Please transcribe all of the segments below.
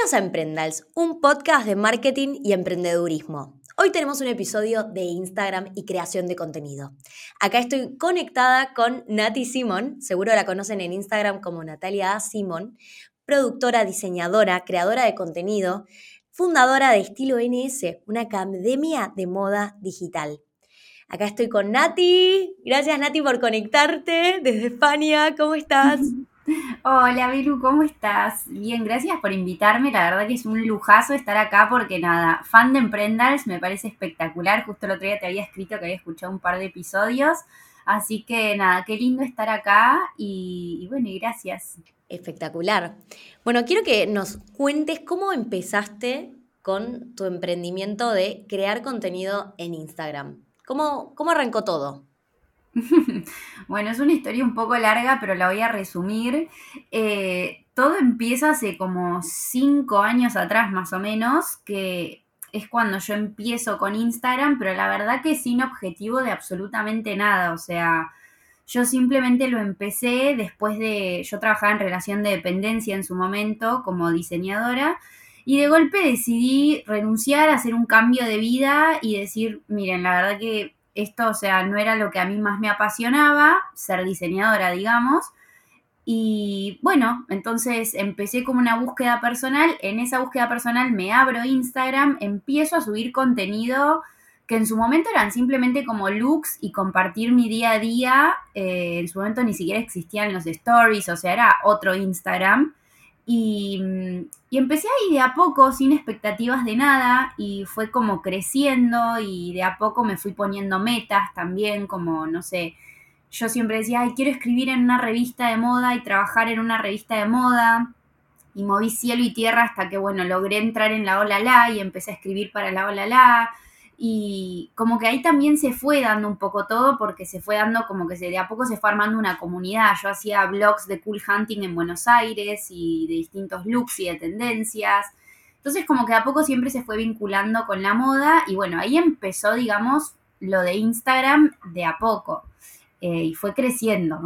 Bienvenidos a Emprendals, un podcast de marketing y emprendedurismo. Hoy tenemos un episodio de Instagram y creación de contenido. Acá estoy conectada con Nati Simón, seguro la conocen en Instagram como Natalia A. Simón, productora, diseñadora, creadora de contenido, fundadora de Estilo NS, una academia de moda digital. Acá estoy con Nati. Gracias Nati por conectarte desde España. ¿Cómo estás? Hola, Belu, ¿cómo estás? Bien, gracias por invitarme. La verdad que es un lujazo estar acá porque nada, fan de Emprendals, me parece espectacular. Justo el otro día te había escrito que había escuchado un par de episodios. Así que nada, qué lindo estar acá y, bueno, y gracias. Espectacular. Bueno, quiero que nos cuentes cómo empezaste con tu emprendimiento de crear contenido en Instagram. ¿Cómo, cómo arrancó todo? bueno, es una historia un poco larga, pero la voy a resumir. Eh, todo empieza hace como cinco años atrás, más o menos, que es cuando yo empiezo con Instagram, pero la verdad que sin objetivo de absolutamente nada. O sea, yo simplemente lo empecé después de, yo trabajaba en relación de dependencia en su momento como diseñadora. Y de golpe decidí renunciar, a hacer un cambio de vida y decir, miren, la verdad que esto, o sea, no era lo que a mí más me apasionaba, ser diseñadora, digamos. Y bueno, entonces empecé como una búsqueda personal. En esa búsqueda personal me abro Instagram, empiezo a subir contenido que en su momento eran simplemente como looks y compartir mi día a día. Eh, en su momento ni siquiera existían los stories, o sea, era otro Instagram. Y, y, empecé ahí de a poco, sin expectativas de nada, y fue como creciendo y de a poco me fui poniendo metas también, como, no sé, yo siempre decía, ay, quiero escribir en una revista de moda y trabajar en una revista de moda. Y moví cielo y tierra hasta que, bueno, logré entrar en la Ola La y empecé a escribir para la Ola La y como que ahí también se fue dando un poco todo porque se fue dando como que se, de a poco se fue armando una comunidad. Yo hacía blogs de cool hunting en Buenos Aires y de distintos looks y de tendencias. Entonces como que de a poco siempre se fue vinculando con la moda y bueno, ahí empezó, digamos, lo de Instagram de a poco eh, y fue creciendo.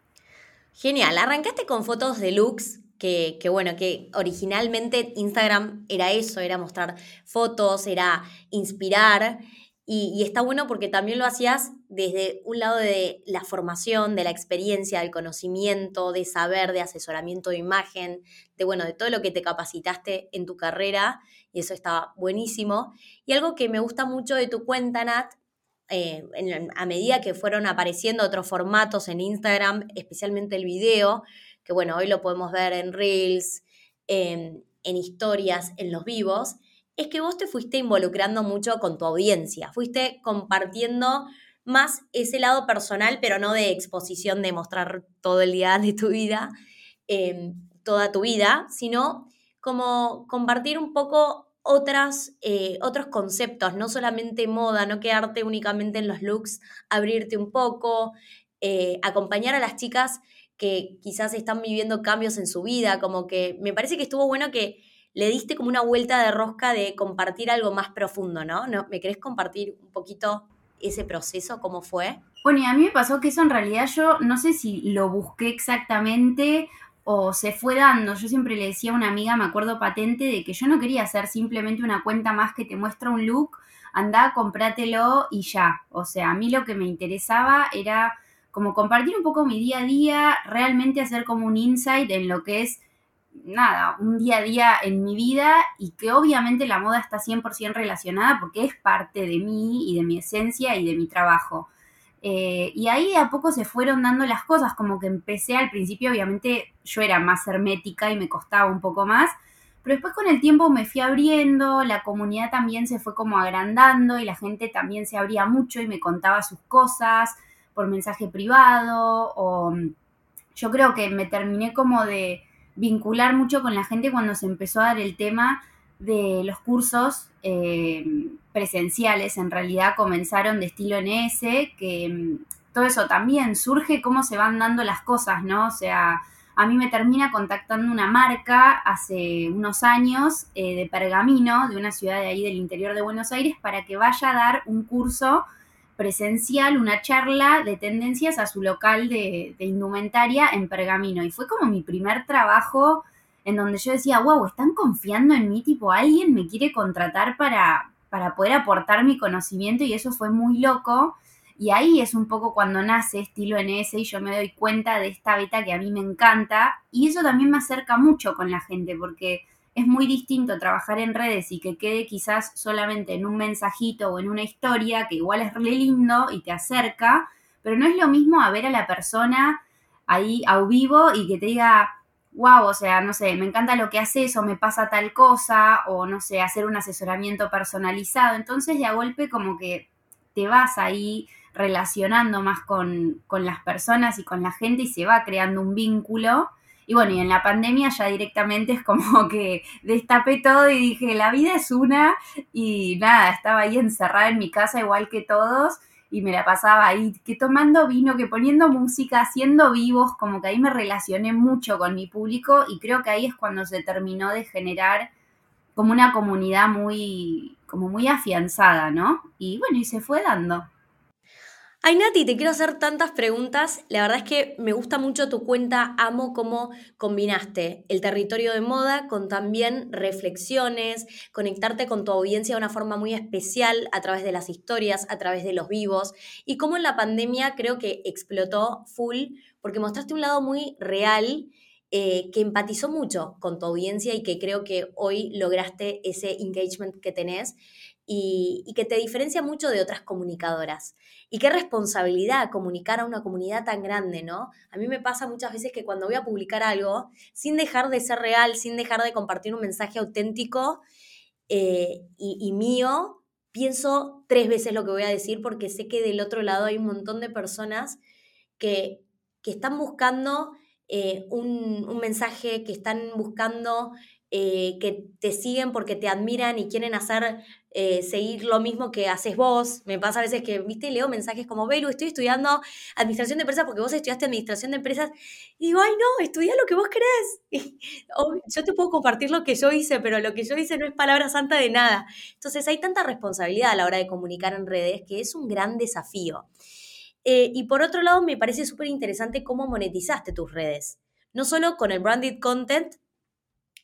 Genial, arrancaste con fotos de looks que, bueno, que originalmente Instagram era eso, era mostrar fotos, era inspirar. Y, está bueno porque también lo hacías desde un lado de la formación, de la experiencia, del conocimiento, de saber, de asesoramiento de imagen, de bueno, de todo lo que te capacitaste en tu carrera, y eso está buenísimo. Y algo que me gusta mucho de tu cuenta, Nat, eh, a medida que fueron apareciendo otros formatos en Instagram, especialmente el video, que bueno, hoy lo podemos ver en Reels, en, historias, en los vivos, es que vos te fuiste involucrando mucho con tu audiencia, fuiste compartiendo más ese lado personal, pero no de exposición, de mostrar todo el día de tu vida, em, toda tu vida, sino como compartir un poco otras, eh, otros conceptos, no solamente moda, no quedarte únicamente en los looks, abrirte un poco, eh, acompañar a las chicas que quizás están viviendo cambios en su vida, como que me parece que estuvo bueno que le diste como una vuelta de rosca de compartir algo más profundo, ¿no? ¿No? ¿Me querés compartir un poquito ese proceso, cómo fue? Bueno, y a mí me pasó que eso en realidad yo no sé si lo busqué exactamente o se fue dando. Yo siempre le decía a una amiga, me acuerdo patente, de que yo no quería hacer simplemente una cuenta más que te muestra un look, anda, comprátelo y ya. O sea, a mí lo que me interesaba era como compartir un poco mi día a día, realmente hacer como un insight en lo que es, nada, un día a día en mi vida y que obviamente la moda está 100% relacionada porque es parte de mí y de mi esencia y de mi trabajo. Eh, y ahí a poco se fueron dando las cosas, como que empecé al principio, obviamente yo era más hermética y me costaba un poco más, pero después con el tiempo me fui abriendo, la comunidad también se fue como agrandando y la gente también se abría mucho y me contaba sus cosas por mensaje privado o mm, yo creo que me terminé como de vincular mucho con la gente cuando se empezó a dar el tema de los cursos eh, presenciales. En realidad comenzaron de estilo NS, que mm, todo eso también surge cómo se van dando las cosas, ¿no? O sea, a mí me termina contactando una marca hace unos años eh, de Pergamino, de una ciudad de ahí del interior de Buenos Aires, para que vaya a dar un curso presencial, una charla de tendencias a su local de, indumentaria en Pergamino. Y fue como mi primer trabajo en donde yo decía, wow, están confiando en mí, tipo, alguien me quiere contratar para, para poder aportar mi conocimiento y eso fue muy loco. Y ahí es un poco cuando nace estilo NS y yo me doy cuenta de esta beta que a mí me encanta. Y eso también me acerca mucho con la gente porque es muy distinto trabajar en redes y que quede quizás solamente en un mensajito o en una historia, que igual es re lindo y te acerca, pero no es lo mismo a ver a la persona ahí a vivo y que te diga, wow, o sea, no sé, me encanta lo que haces o me pasa tal cosa o no sé, hacer un asesoramiento personalizado. Entonces de a golpe como que te vas ahí relacionando más con, con las personas y con la gente y se va creando un vínculo. Y bueno, y en la pandemia ya directamente es como que destapé todo y dije, la vida es una y nada, estaba ahí encerrada en mi casa igual que todos y me la pasaba ahí, que tomando vino, que poniendo música, haciendo vivos, como que ahí me relacioné mucho con mi público y creo que ahí es cuando se terminó de generar como una comunidad muy, como muy afianzada, ¿no? Y bueno, y se fue dando. Ay, Nati, te quiero hacer tantas preguntas. La verdad es que me gusta mucho tu cuenta. Amo cómo combinaste el territorio de moda con también reflexiones, conectarte con tu audiencia de una forma muy especial a través de las historias, a través de los vivos. Y cómo en la pandemia creo que explotó full porque mostraste un lado muy real. Eh, que empatizó mucho con tu audiencia y que creo que hoy lograste ese engagement que tenés y, que te diferencia mucho de otras comunicadoras. Y qué responsabilidad comunicar a una comunidad tan grande, ¿no? A mí me pasa muchas veces que cuando voy a publicar algo, sin dejar de ser real, sin dejar de compartir un mensaje auténtico eh, y, mío, pienso tres veces lo que voy a decir porque sé que del otro lado hay un montón de personas que, están buscando eh, un, un, mensaje, que están buscando eh, que te siguen porque te admiran y quieren hacer, eh, seguir lo mismo que haces vos. Me pasa a veces que, viste, leo mensajes como, Belu, estoy estudiando administración de empresas porque vos estudiaste administración de empresas. Y digo, ay, no, estudia lo que vos querés. yo te puedo compartir lo que yo hice, pero lo que yo hice no es palabra santa de nada. Entonces hay tanta responsabilidad a la hora de comunicar en redes que es un gran desafío. Eh, y por otro lado, me parece súper interesante cómo monetizaste tus redes. No solo con el branded content,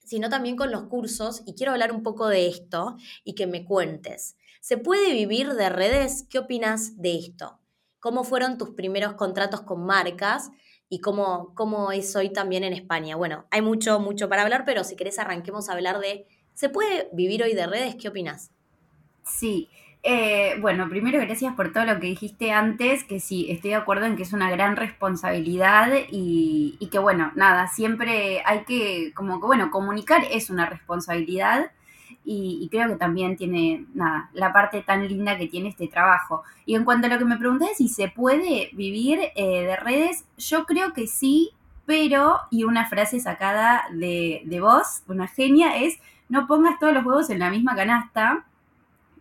sino también con los cursos y quiero hablar un poco de esto y que me cuentes. ¿Se puede vivir de redes? ¿Qué opinas de esto? ¿Cómo fueron tus primeros contratos con marcas y cómo, cómo es hoy también en España? Bueno, hay mucho, mucho para hablar, pero si querés arranquemos a hablar de, ¿se puede vivir hoy de redes? ¿Qué opinas? Sí, eh, bueno, primero gracias por todo lo que dijiste antes, que sí, estoy de acuerdo en que es una gran responsabilidad y, que bueno, nada, siempre hay que, como que bueno, comunicar es una responsabilidad y, creo que también tiene, nada, la parte tan linda que tiene este trabajo. Y en cuanto a lo que me pregunté si se puede vivir eh, de redes, yo creo que sí, pero, y una frase sacada de, de vos, una genia, es no pongas todos los huevos en la misma canasta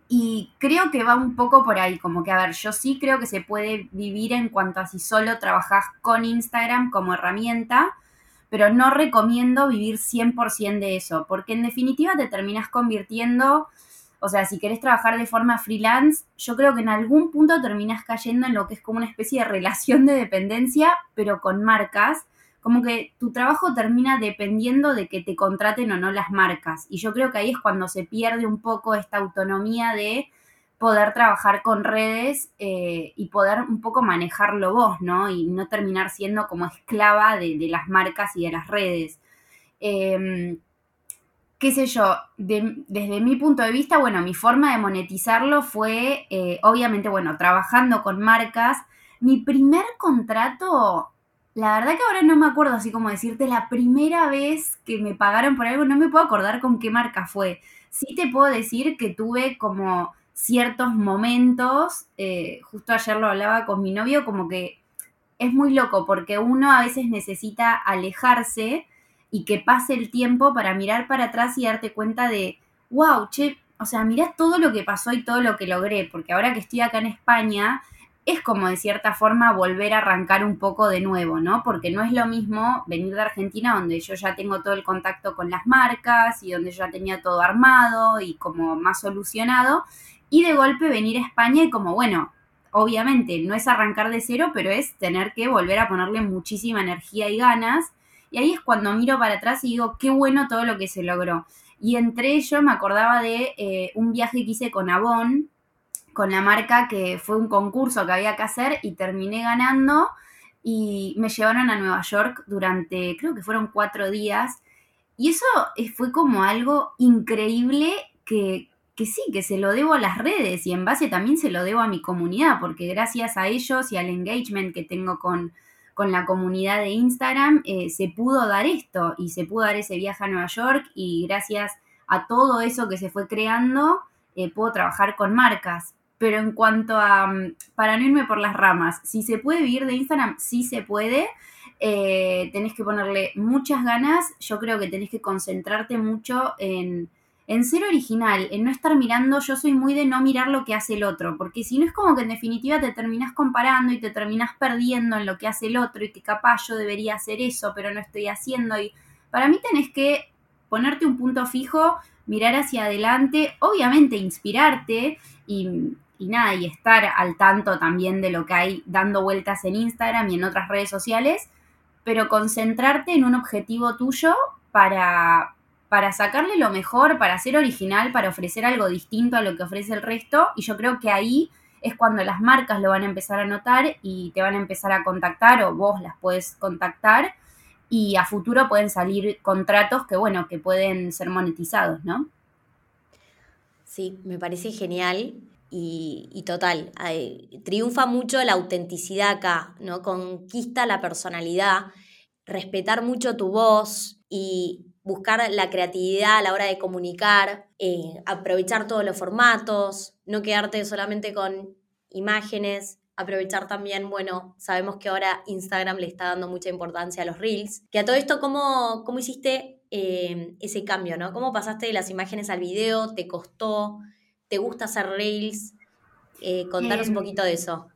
y creo que va un poco por ahí, como que, a ver, yo sí creo que se puede vivir en cuanto a si solo trabajas con Instagram como herramienta, pero no recomiendo vivir 100% de eso, porque en definitiva te terminas convirtiendo, o sea, si querés trabajar de forma freelance, yo creo que en algún punto terminas cayendo en lo que es como una especie de relación de dependencia, pero con marcas como que tu trabajo termina dependiendo de que te contraten o no las marcas. Y yo creo que ahí es cuando se pierde un poco esta autonomía de poder trabajar con redes eh, y poder un poco manejarlo vos, ¿no? Y no terminar siendo como esclava de, las marcas y de las redes. Em, qué sé yo, desde mi punto de vista, bueno, mi forma de monetizarlo fue, eh, obviamente, bueno, trabajando con marcas. Mi primer contrato la verdad que ahora no me acuerdo así como decirte la primera vez que me pagaron por algo, no me puedo acordar con qué marca fue. Sí te puedo decir que tuve como ciertos momentos, eh, justo ayer lo hablaba con mi novio, como que es muy loco porque uno a veces necesita alejarse y que pase el tiempo para mirar para atrás y darte cuenta de, wow, che, o sea, mirá todo lo que pasó y todo lo que logré, porque ahora que estoy acá en España, es como de cierta forma volver a arrancar un poco de nuevo, ¿no? Porque no es lo mismo venir de Argentina donde yo ya tengo todo el contacto con las marcas y donde yo ya tenía todo armado y como más solucionado, y de golpe venir a España y como, bueno, obviamente no es arrancar de cero, pero es tener que volver a ponerle muchísima energía y ganas. Y ahí es cuando miro para atrás y digo, qué bueno todo lo que se logró. Y entre ellos me acordaba de eh, un viaje que hice con Avon, con la marca, que fue un concurso que había que hacer y terminé ganando. Y me llevaron a Nueva York durante, creo que fueron cuatro días. Y eso eh, fue como algo increíble que, que sí, que se lo debo a las redes y en base también se lo debo a mi comunidad, porque gracias a ellos y al engagement que tengo con, con la comunidad de Instagram, eh, se pudo dar esto y se pudo dar ese viaje a Nueva York y gracias a todo eso que se fue creando, eh, puedo trabajar con marcas. Pero en cuanto a, mm, para no irme por las ramas, si se puede vivir de Instagram, sí se puede. Eh, tenés que ponerle muchas ganas. Yo creo que tenés que concentrarte mucho en, en ser original, en no estar mirando, yo soy muy de no mirar lo que hace el otro, porque si no es como que en definitiva te terminas comparando y te terminas perdiendo en lo que hace el otro y que capaz yo debería hacer eso, pero no estoy haciendo. Y para mí tenés que ponerte un punto fijo, mirar hacia adelante, obviamente inspirarte y, y nada, y estar al tanto también de lo que hay dando vueltas en Instagram y en otras redes sociales, pero concentrarte en un objetivo tuyo para, para sacarle lo mejor, para ser original, para ofrecer algo distinto a lo que ofrece el resto. Y yo creo que ahí es cuando las marcas lo van a empezar a notar y te van a empezar a contactar o vos las puedes contactar y a futuro pueden salir contratos que, bueno, que pueden ser monetizados, ¿no? Sí, me parece genial y, total. triunfa mucho la autenticidad acá, ¿no? Conquista la personalidad, respetar mucho tu voz y buscar la creatividad a la hora de comunicar, eh, aprovechar todos los formatos, no quedarte solamente con imágenes, aprovechar también, bueno, sabemos que ahora Instagram le está dando mucha importancia a los reels, que a todo esto, ¿cómo, cómo hiciste eh, ese cambio, ¿no? ¿Cómo pasaste de las imágenes al video? ¿Te costó? ¿Te gusta hacer reels? Eh, contanos un em, poquito de eso.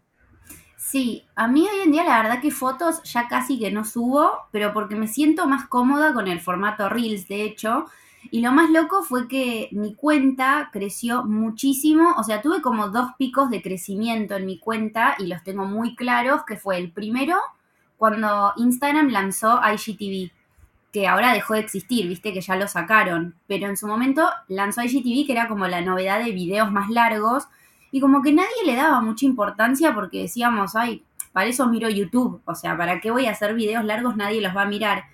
Sí, a mí hoy en día la verdad que fotos ya casi que no subo, pero porque me siento más cómoda con el formato Reels, de hecho. Y lo más loco fue que mi cuenta creció muchísimo, o sea, tuve como dos picos de crecimiento en mi cuenta y los tengo muy claros, que fue el primero cuando Instagram lanzó IGTV, que ahora dejó de existir, viste que ya lo sacaron, pero en su momento lanzó IGTV, que era como la novedad de videos más largos, y como que nadie le daba mucha importancia porque decíamos, ay, para eso miro YouTube, o sea, ¿para qué voy a hacer videos largos? Nadie los va a mirar.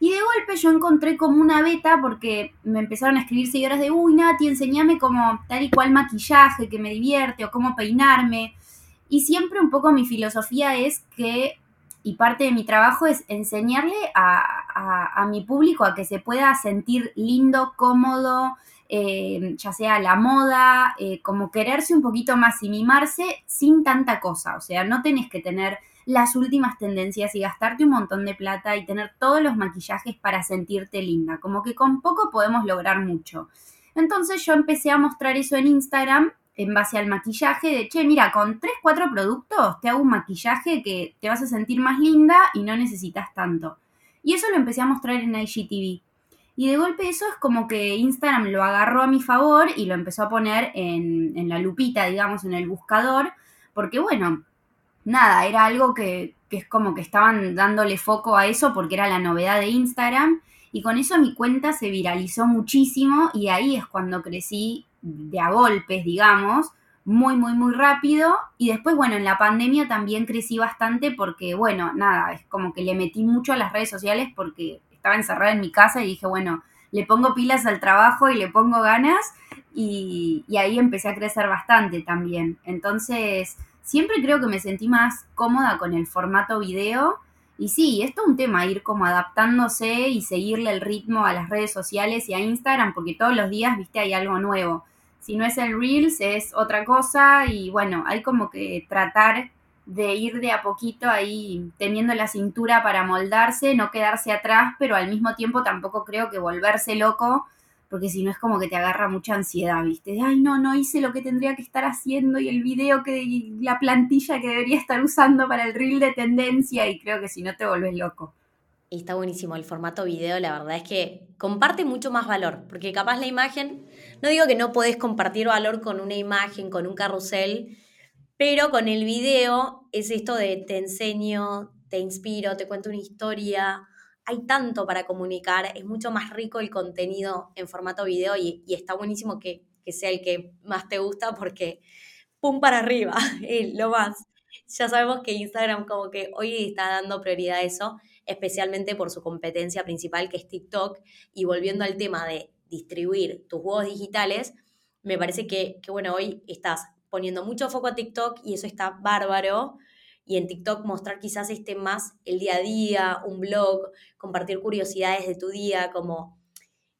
Y de golpe yo encontré como una beta porque me empezaron a escribir seguidoras de, uy, Nati, enseñame como tal y cual maquillaje que me divierte o cómo peinarme. Y siempre un poco mi filosofía es que, y parte de mi trabajo es enseñarle a, a, mi público a que se pueda sentir lindo, cómodo, eh, ya sea la moda, eh, como quererse un poquito más y mimarse sin tanta cosa. O sea, no tenés que tener las últimas tendencias y gastarte un montón de plata y tener todos los maquillajes para sentirte linda. Como que con poco podemos lograr mucho. Entonces yo empecé a mostrar eso en Instagram en base al maquillaje de, che, mira, con 3, 4 productos te hago un maquillaje que te vas a sentir más linda y no necesitas tanto. Y eso lo empecé a mostrar en IGTV. Y de golpe eso es como que Instagram lo agarró a mi favor y lo empezó a poner en, la lupita, digamos, en el buscador, porque bueno, nada, era algo que, que es como que estaban dándole foco a eso porque era la novedad de Instagram. Y con eso mi cuenta se viralizó muchísimo y ahí es cuando crecí de a golpes, digamos, muy, muy, muy rápido. Y después, bueno, en la pandemia también crecí bastante porque, bueno, nada, es como que le metí mucho a las redes sociales porque estaba encerrada en mi casa y dije, bueno, le pongo pilas al trabajo y le pongo ganas y, ahí empecé a crecer bastante también. Entonces, siempre creo que me sentí más cómoda con el formato video. Y sí, esto es un tema, ir como adaptándose y seguirle el ritmo a las redes sociales y a Instagram, porque todos los días, viste, hay algo nuevo. Si no es el Reels, es otra cosa y bueno, hay como que tratar de ir de a poquito ahí teniendo la cintura para moldarse, no quedarse atrás, pero al mismo tiempo tampoco creo que volverse loco, porque si no es como que te agarra mucha ansiedad, ¿viste? De, ay, no, no hice lo que tendría que estar haciendo y el video que, la plantilla que debería estar usando para el reel de tendencia y creo que si no te volvés loco. Está buenísimo el formato video, la verdad es que comparte mucho más valor, porque capaz la imagen, no digo que no podés compartir valor con una imagen, con un carrusel, pero con el video es esto de te enseño, te inspiro, te cuento una historia, hay tanto para comunicar, es mucho más rico el contenido en formato video y, está buenísimo que, que, sea el que más te gusta porque pum para arriba, lo más. Ya sabemos que Instagram como que hoy está dando prioridad a eso, especialmente por su competencia principal que es TikTok. Y volviendo al tema de distribuir tus juegos digitales, me parece que, que bueno, hoy estás poniendo mucho foco a TikTok y eso está bárbaro y en TikTok mostrar quizás este más el día a día, un blog, compartir curiosidades de tu día, como,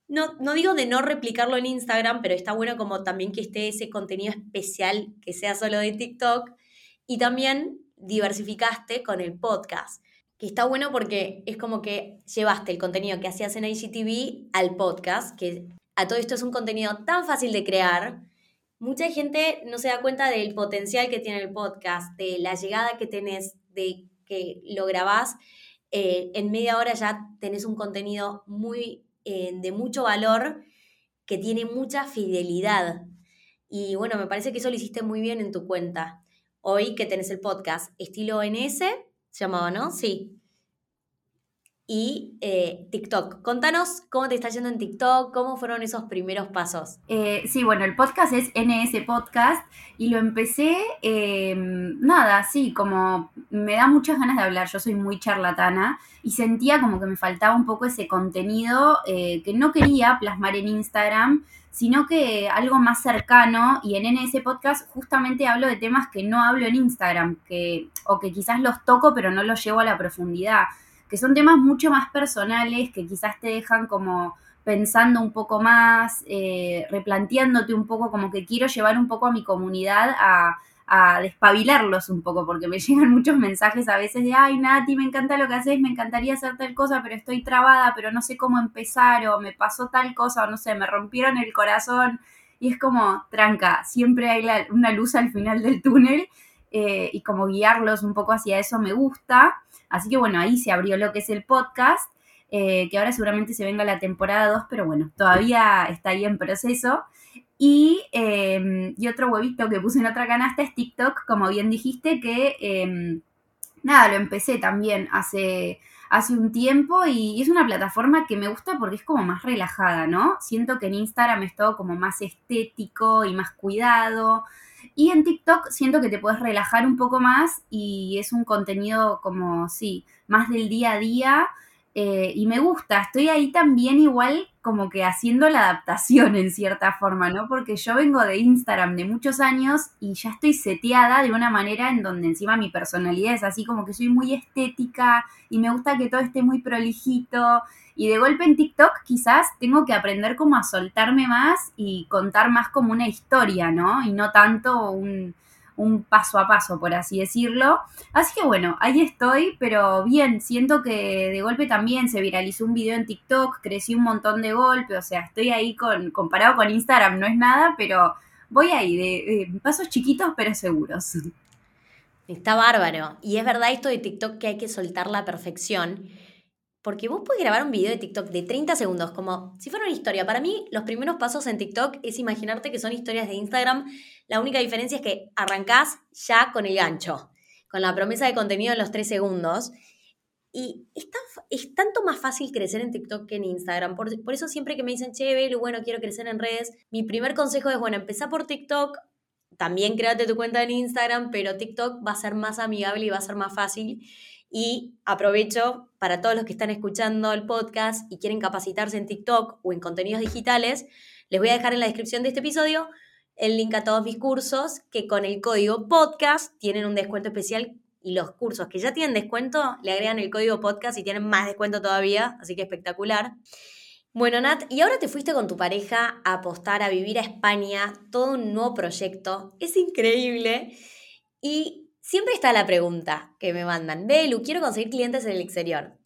no, no digo de no replicarlo en Instagram, pero está bueno como también que esté ese contenido especial que sea solo de TikTok. Y también diversificaste con el podcast, que está bueno porque es como que llevaste el contenido que hacías en IGTV al podcast, que a todo esto es un contenido tan fácil de crear mucha gente no se da cuenta del potencial que tiene el podcast, de la llegada que tenés, de que lo grabás. Eh, en media hora ya tenés un contenido muy eh, de mucho valor que tiene mucha fidelidad. Y bueno, me parece que eso lo hiciste muy bien en tu cuenta. Hoy que tenés el podcast estilo NS, se llamaba, ¿no? Sí y eh, TikTok. Contanos cómo te está yendo en TikTok, cómo fueron esos primeros pasos. Eh, sí, bueno, el podcast es NS Podcast y lo empecé, em, nada, sí, como me da muchas ganas de hablar, yo soy muy charlatana y sentía como que me faltaba un poco ese contenido eh, que no quería plasmar en Instagram sino que algo más cercano y en NS Podcast justamente hablo de temas que no hablo en Instagram, que, o que quizás los toco pero no los llevo a la profundidad que son temas mucho más personales, que quizás te dejan como pensando un poco más, eh, replanteándote un poco, como que quiero llevar un poco a mi comunidad a, a despabilarlos un poco, porque me llegan muchos mensajes a veces de, ay Nati, me encanta lo que haces, me encantaría hacer tal cosa, pero estoy trabada, pero no sé cómo empezar, o me pasó tal cosa, o no sé, me rompieron el corazón. Y es como, tranca, siempre hay una luz al final del túnel eh, y como guiarlos un poco hacia eso me gusta. Así que bueno, ahí se abrió lo que es el podcast, eh, que ahora seguramente se venga la temporada 2, pero bueno, todavía está ahí en proceso. Y, em, y, otro huevito que puse en otra canasta es TikTok, como bien dijiste, que em, nada, lo empecé también hace, hace un tiempo y es una plataforma que me gusta porque es como más relajada, ¿no? Siento que en Instagram es todo como más estético y más cuidado. Y en TikTok siento que te puedes relajar un poco más y es un contenido como, sí, más del día a día. Eh, y me gusta, estoy ahí también igual como que haciendo la adaptación en cierta forma, ¿no? Porque yo vengo de Instagram de muchos años y ya estoy seteada de una manera en donde encima mi personalidad es así como que soy muy estética y me gusta que todo esté muy prolijito y de golpe en TikTok quizás tengo que aprender como a soltarme más y contar más como una historia, ¿no? Y no tanto un, paso a paso, por así decirlo. Así que bueno, ahí estoy, pero bien, siento que de golpe también se viralizó un video en TikTok, crecí un montón de golpe, o sea, estoy ahí con, comparado con Instagram, no es nada, pero voy ahí, de pasos chiquitos pero seguros. Está bárbaro. Y es verdad esto de TikTok que hay que soltar la perfección. Porque vos puedes grabar un video de TikTok de 30 segundos, como si fuera una historia. Para mí, los primeros pasos en TikTok es imaginarte que son historias de Instagram. La única diferencia es que arrancás ya con el gancho, con la promesa de contenido en los 3 segundos. Y es, tanto más fácil crecer en TikTok que en Instagram. Por, eso siempre que me dicen, che, bueno, quiero crecer en redes, mi primer consejo es, bueno, empezá por TikTok, también créate tu cuenta en Instagram, pero TikTok va a ser más amigable y va a ser más fácil. Y aprovecho para todos los que están escuchando el podcast y quieren capacitarse en TikTok o en contenidos digitales, les voy a dejar en la descripción de este episodio el link a todos mis cursos que con el código podcast tienen un descuento especial y los cursos que ya tienen descuento le agregan el código podcast y tienen más descuento todavía, así que espectacular. Bueno, Nat, y ahora te fuiste con tu pareja a apostar a vivir a España, todo un nuevo proyecto, es increíble. Y Siempre está la pregunta que me mandan, Belu, quiero conseguir clientes en el exterior.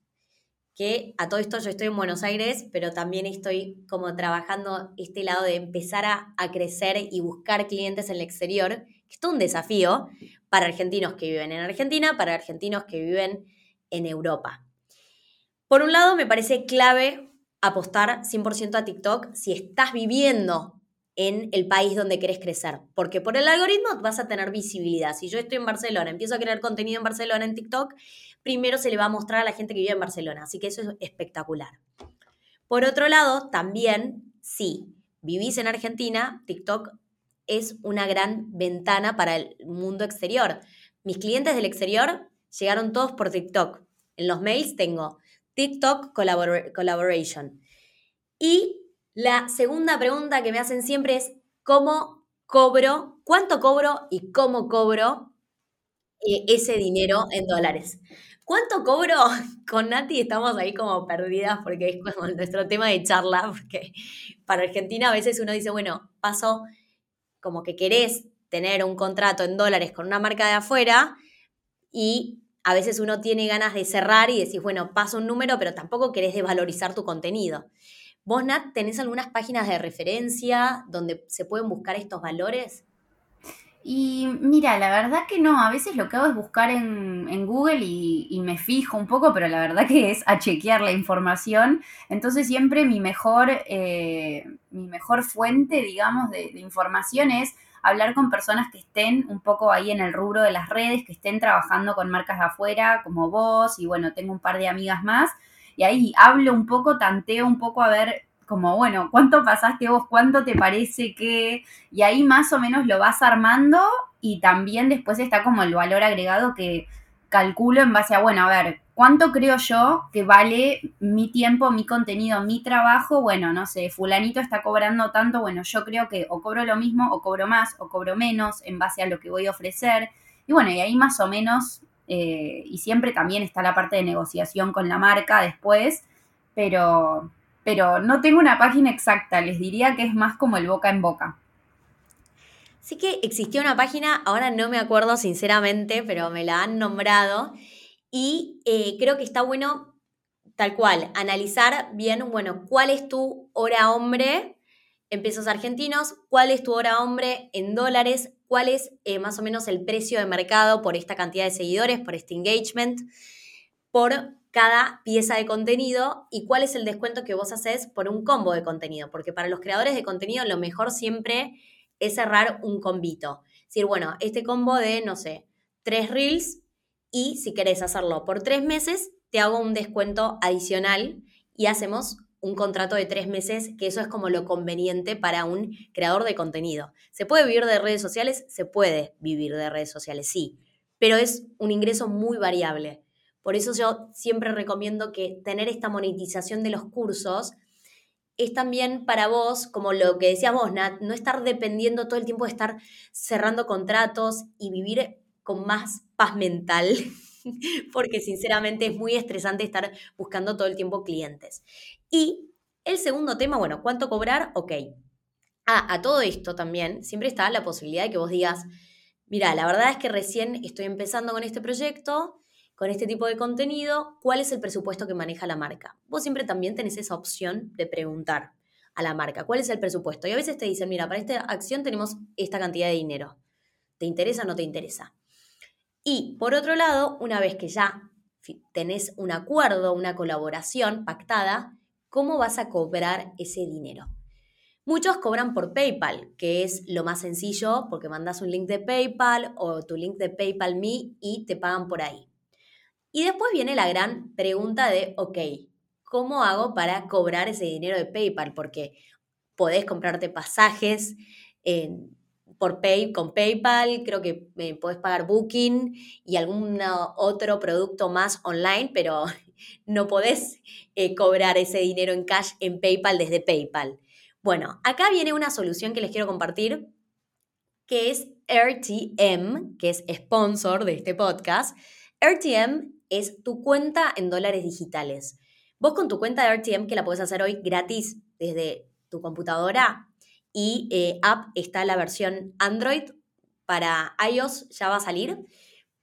Que a todo esto yo estoy en Buenos Aires, pero también estoy como trabajando este lado de empezar a, crecer y buscar clientes en el exterior, que es un desafío para argentinos que viven en Argentina, para argentinos que viven en Europa. Por un lado, me parece clave apostar 100% a TikTok si estás viviendo en el país donde querés crecer. Porque por el algoritmo vas a tener visibilidad. Si yo estoy en Barcelona, empiezo a crear contenido en Barcelona en TikTok, primero se le va a mostrar a la gente que vive en Barcelona. Así que eso es espectacular. Por otro lado, también, si vivís en Argentina, TikTok es una gran ventana para el mundo exterior. Mis clientes del exterior llegaron todos por TikTok. En los mails tengo TikTok Collaboration. Y la segunda pregunta que me hacen siempre es, ¿cómo cobro? ¿Cuánto cobro y cómo cobro eh, ese dinero en dólares? ¿Cuánto cobro? Con Nati estamos ahí como perdidas porque es como nuestro tema de charla, porque para Argentina a veces uno dice, bueno, paso como que querés tener un contrato en dólares con una marca de afuera y a veces uno tiene ganas de cerrar y decir, bueno, paso un número, pero tampoco querés desvalorizar tu contenido. ¿Vos, Nat, tenés algunas páginas de referencia donde se pueden buscar estos valores? Y mira, la verdad que no, a veces lo que hago es buscar en, Google y, me fijo un poco, pero la verdad que es a chequear la información. Entonces siempre mi mejor, eh, mi mejor fuente, digamos, de, de, información es hablar con personas que estén un poco ahí en el rubro de las redes, que estén trabajando con marcas de afuera, como vos, y bueno, tengo un par de amigas más y ahí hablo un poco, tanteo un poco a ver como, bueno, ¿cuánto pasaste vos? ¿Cuánto te parece que? Y ahí más o menos lo vas armando y también después está como el valor agregado que calculo en base a, bueno, a ver, ¿cuánto creo yo que vale mi tiempo, mi contenido, mi trabajo? Bueno, no sé, fulanito está cobrando tanto, bueno, yo creo que o cobro lo mismo, o cobro más, o cobro menos en base a lo que voy a ofrecer. Y bueno, y ahí más o menos eh, y siempre también está la parte de negociación con la marca después, pero, pero no tengo una página exacta, les diría que es más como el boca en boca. Sí que existía una página, ahora no me acuerdo sinceramente, pero me la han nombrado y eh, creo que está bueno tal cual, analizar bien, bueno, cuál es tu hora hombre en pesos argentinos, cuál es tu hora hombre en dólares, cuál es eh, más o menos el precio de mercado por esta cantidad de seguidores, por este engagement, por cada pieza de contenido y cuál es el descuento que vos haces por un combo de contenido, porque para los creadores de contenido lo mejor siempre es cerrar un combito. Es decir, bueno, este combo de, no sé, tres reels y si querés hacerlo por tres meses, te hago un descuento adicional y hacemos un contrato de tres meses, que eso es como lo conveniente para un creador de contenido. ¿Se puede vivir de redes sociales? Se puede vivir de redes sociales, sí, pero es un ingreso muy variable. Por eso yo siempre recomiendo que tener esta monetización de los cursos es también para vos, como lo que decías vos, Nat, no estar dependiendo todo el tiempo de estar cerrando contratos y vivir con más paz mental, porque sinceramente es muy estresante estar buscando todo el tiempo clientes. Y el segundo tema, bueno, ¿cuánto cobrar? Ok. Ah, a todo esto también siempre está la posibilidad de que vos digas, mira, la verdad es que recién estoy empezando con este proyecto, con este tipo de contenido, ¿cuál es el presupuesto que maneja la marca? Vos siempre también tenés esa opción de preguntar a la marca, ¿cuál es el presupuesto? Y a veces te dicen, mira, para esta acción tenemos esta cantidad de dinero. ¿Te interesa o no te interesa? Y por otro lado, una vez que ya tenés un acuerdo, una colaboración pactada, ¿cómo vas a cobrar ese dinero? Muchos cobran por PayPal, que es lo más sencillo porque mandas un link de PayPal o tu link de PayPal Me y te pagan por ahí. Y después viene la gran pregunta de, ok, ¿cómo hago para cobrar ese dinero de PayPal? Porque podés comprarte pasajes por pay, con PayPal, creo que me podés pagar Booking y algún otro producto más online, pero no podés eh, cobrar ese dinero en cash en PayPal desde PayPal. Bueno, acá viene una solución que les quiero compartir, que es RTM, que es sponsor de este podcast. RTM es tu cuenta en dólares digitales. Vos con tu cuenta de RTM, que la puedes hacer hoy gratis desde tu computadora, y eh, app está la versión Android para iOS, ya va a salir.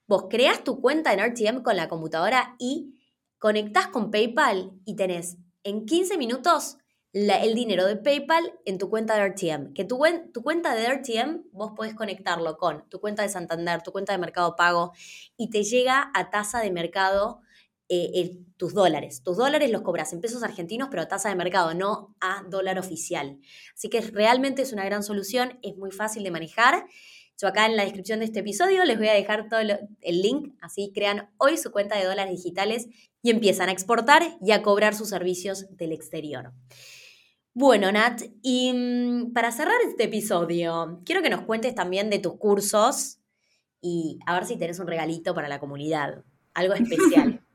Vos creas tu cuenta en RTM con la computadora y conectás con PayPal y tenés en 15 minutos el dinero de PayPal en tu cuenta de RTM. Que tu, cuenta de RTM vos podés conectarlo con tu cuenta de Santander, tu cuenta de Mercado Pago y te llega a tasa de mercado eh, tus dólares. Tus dólares los cobras en pesos argentinos, pero a tasa de mercado, no a dólar oficial. Así que realmente es una gran solución, es muy fácil de manejar. Yo acá en la descripción de este episodio les voy a dejar todo el link, así crean hoy su cuenta de dólares digitales y empiezan a exportar y a cobrar sus servicios del exterior. Bueno, Nat, y mm, para cerrar este episodio, quiero que nos cuentes también de tus cursos y a ver si tenés un regalito para la comunidad, algo especial.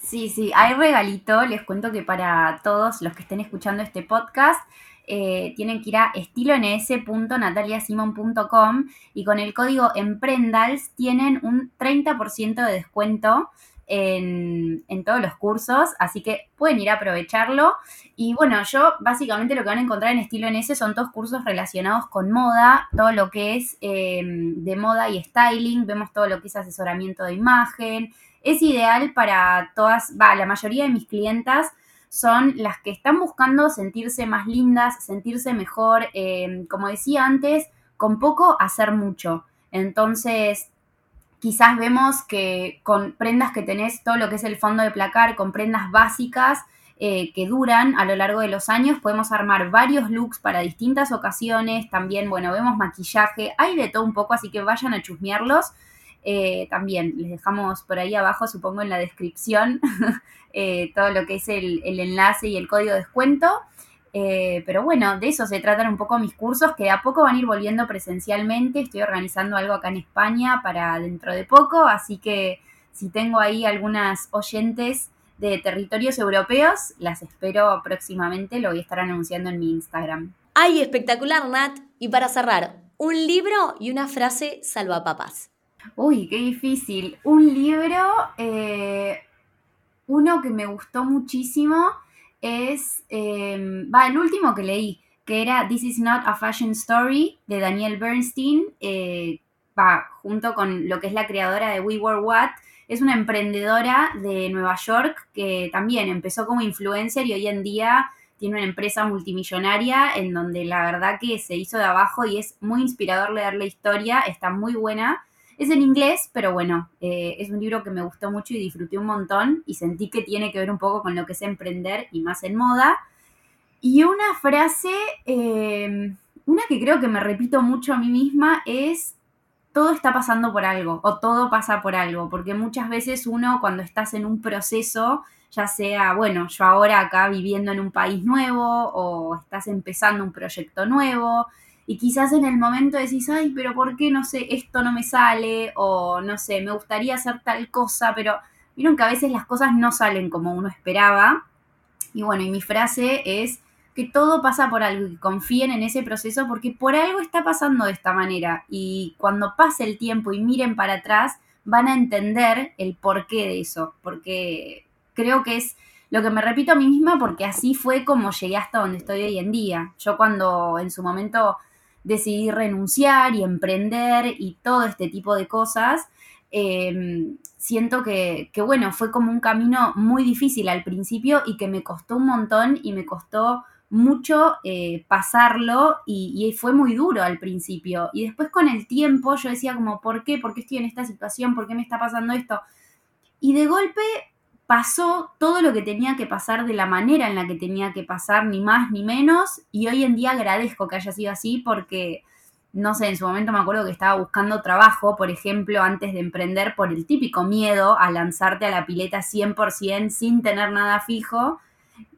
Sí, sí, hay regalito. Les cuento que para todos los que estén escuchando este podcast, eh, tienen que ir a estilons.nataliasimon.com y con el código EMPRENDALS tienen un 30% de descuento en, todos los cursos, así que pueden ir a aprovecharlo. Y bueno, yo básicamente lo que van a encontrar en Estilo NS son todos cursos relacionados con moda, todo lo que es em, de moda y styling, vemos todo lo que es asesoramiento de imagen. Es ideal para todas, va, la mayoría de mis clientas son las que están buscando sentirse más lindas, sentirse mejor, em, como decía antes, con poco hacer mucho. Entonces, quizás vemos que con prendas que tenés todo lo que es el fondo de placar, con prendas básicas eh, que duran a lo largo de los años, podemos armar varios looks para distintas ocasiones. También, bueno, vemos maquillaje, hay de todo un poco, así que vayan a chusmearlos. Eh, también les dejamos por ahí abajo, supongo en la descripción, eh, todo lo que es el, enlace y el código de descuento. Eh, pero bueno, de eso se tratan un poco mis cursos, que a poco van a ir volviendo presencialmente. Estoy organizando algo acá en España para dentro de poco, así que si tengo ahí algunas oyentes de territorios europeos, las espero próximamente, lo voy a estar anunciando en mi Instagram. ¡Ay, espectacular, Nat! Y para cerrar, un libro y una frase salvapapas. Uy, qué difícil. Un libro, eh, uno que me gustó muchísimo es, em, va, el último que leí, que era This is not a fashion story de Daniel Bernstein, eh, va, junto con lo que es la creadora de We Were What. Es una emprendedora de Nueva York que también empezó como influencer y hoy en día tiene una empresa multimillonaria en donde la verdad que se hizo de abajo y es muy inspirador leer la historia, está muy buena. Es en inglés, pero bueno, eh, es un libro que me gustó mucho y disfruté un montón y sentí que tiene que ver un poco con lo que es emprender y más en moda. Y una frase, eh, una que creo que me repito mucho a mí misma es, todo está pasando por algo o todo pasa por algo, porque muchas veces uno cuando estás en un proceso, ya sea, bueno, yo ahora acá viviendo en un país nuevo o estás empezando un proyecto nuevo, y quizás en el momento decís, ay, pero ¿por qué no sé, esto no me sale? O no sé, me gustaría hacer tal cosa, pero vieron que a veces las cosas no salen como uno esperaba. Y bueno, y mi frase es que todo pasa por algo, que confíen en ese proceso porque por algo está pasando de esta manera. Y cuando pase el tiempo y miren para atrás, van a entender el porqué de eso. Porque creo que es lo que me repito a mí misma porque así fue como llegué hasta donde estoy hoy en día. Yo cuando en su momento decidí renunciar y emprender y todo este tipo de cosas, em, siento que, bueno, fue como un camino muy difícil al principio y que me costó un montón y me costó mucho eh, pasarlo y, y, fue muy duro al principio. Y después con el tiempo yo decía como, ¿por qué? ¿Por qué estoy en esta situación? ¿Por qué me está pasando esto? Y de golpe pasó todo lo que tenía que pasar de la manera en la que tenía que pasar, ni más ni menos, y hoy en día agradezco que haya sido así porque, no sé, en su momento me acuerdo que estaba buscando trabajo, por ejemplo, antes de emprender por el típico miedo a lanzarte a la pileta 100% sin tener nada fijo,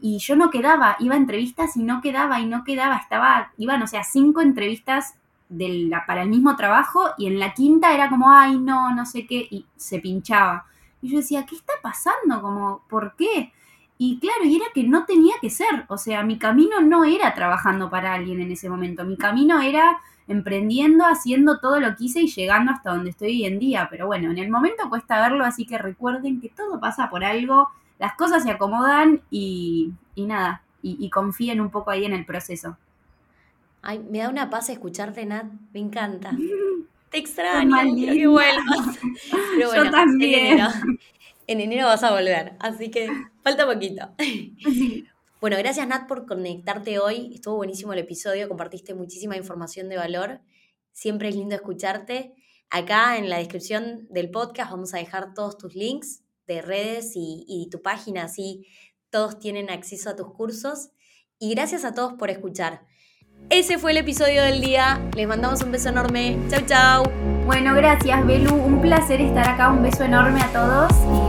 y yo no quedaba, iba a entrevistas y no quedaba y no quedaba, estaba, iban, o sea, cinco entrevistas de para el mismo trabajo y en la quinta era como, ay, no, no sé qué, y se pinchaba. Y yo decía, ¿qué está pasando? Como, ¿por qué? Y claro, y era que no tenía que ser, o sea, mi camino no era trabajando para alguien en ese momento, mi camino era emprendiendo, haciendo todo lo que hice y llegando hasta donde estoy hoy en día. Pero bueno, en el momento cuesta verlo, así que recuerden que todo pasa por algo, las cosas se acomodan y, nada, y, y confíen un poco ahí en el proceso. Ay, me da una paz escucharte, Nat, me encanta. Te extraño, quiero que vuelvas. Pero bueno, Yo también. En enero, vas a volver, así que falta poquito. Bueno, gracias Nat por conectarte hoy. Estuvo buenísimo el episodio, compartiste muchísima información de valor. Siempre es lindo escucharte. Acá en la descripción del podcast vamos a dejar todos tus links de redes y, y tu página, así todos tienen acceso a tus cursos. Y gracias a todos por escuchar. Ese fue el episodio del día. Les mandamos un beso enorme. Chau, chau. Bueno, gracias, Belu. Un placer estar acá. Un beso enorme a todos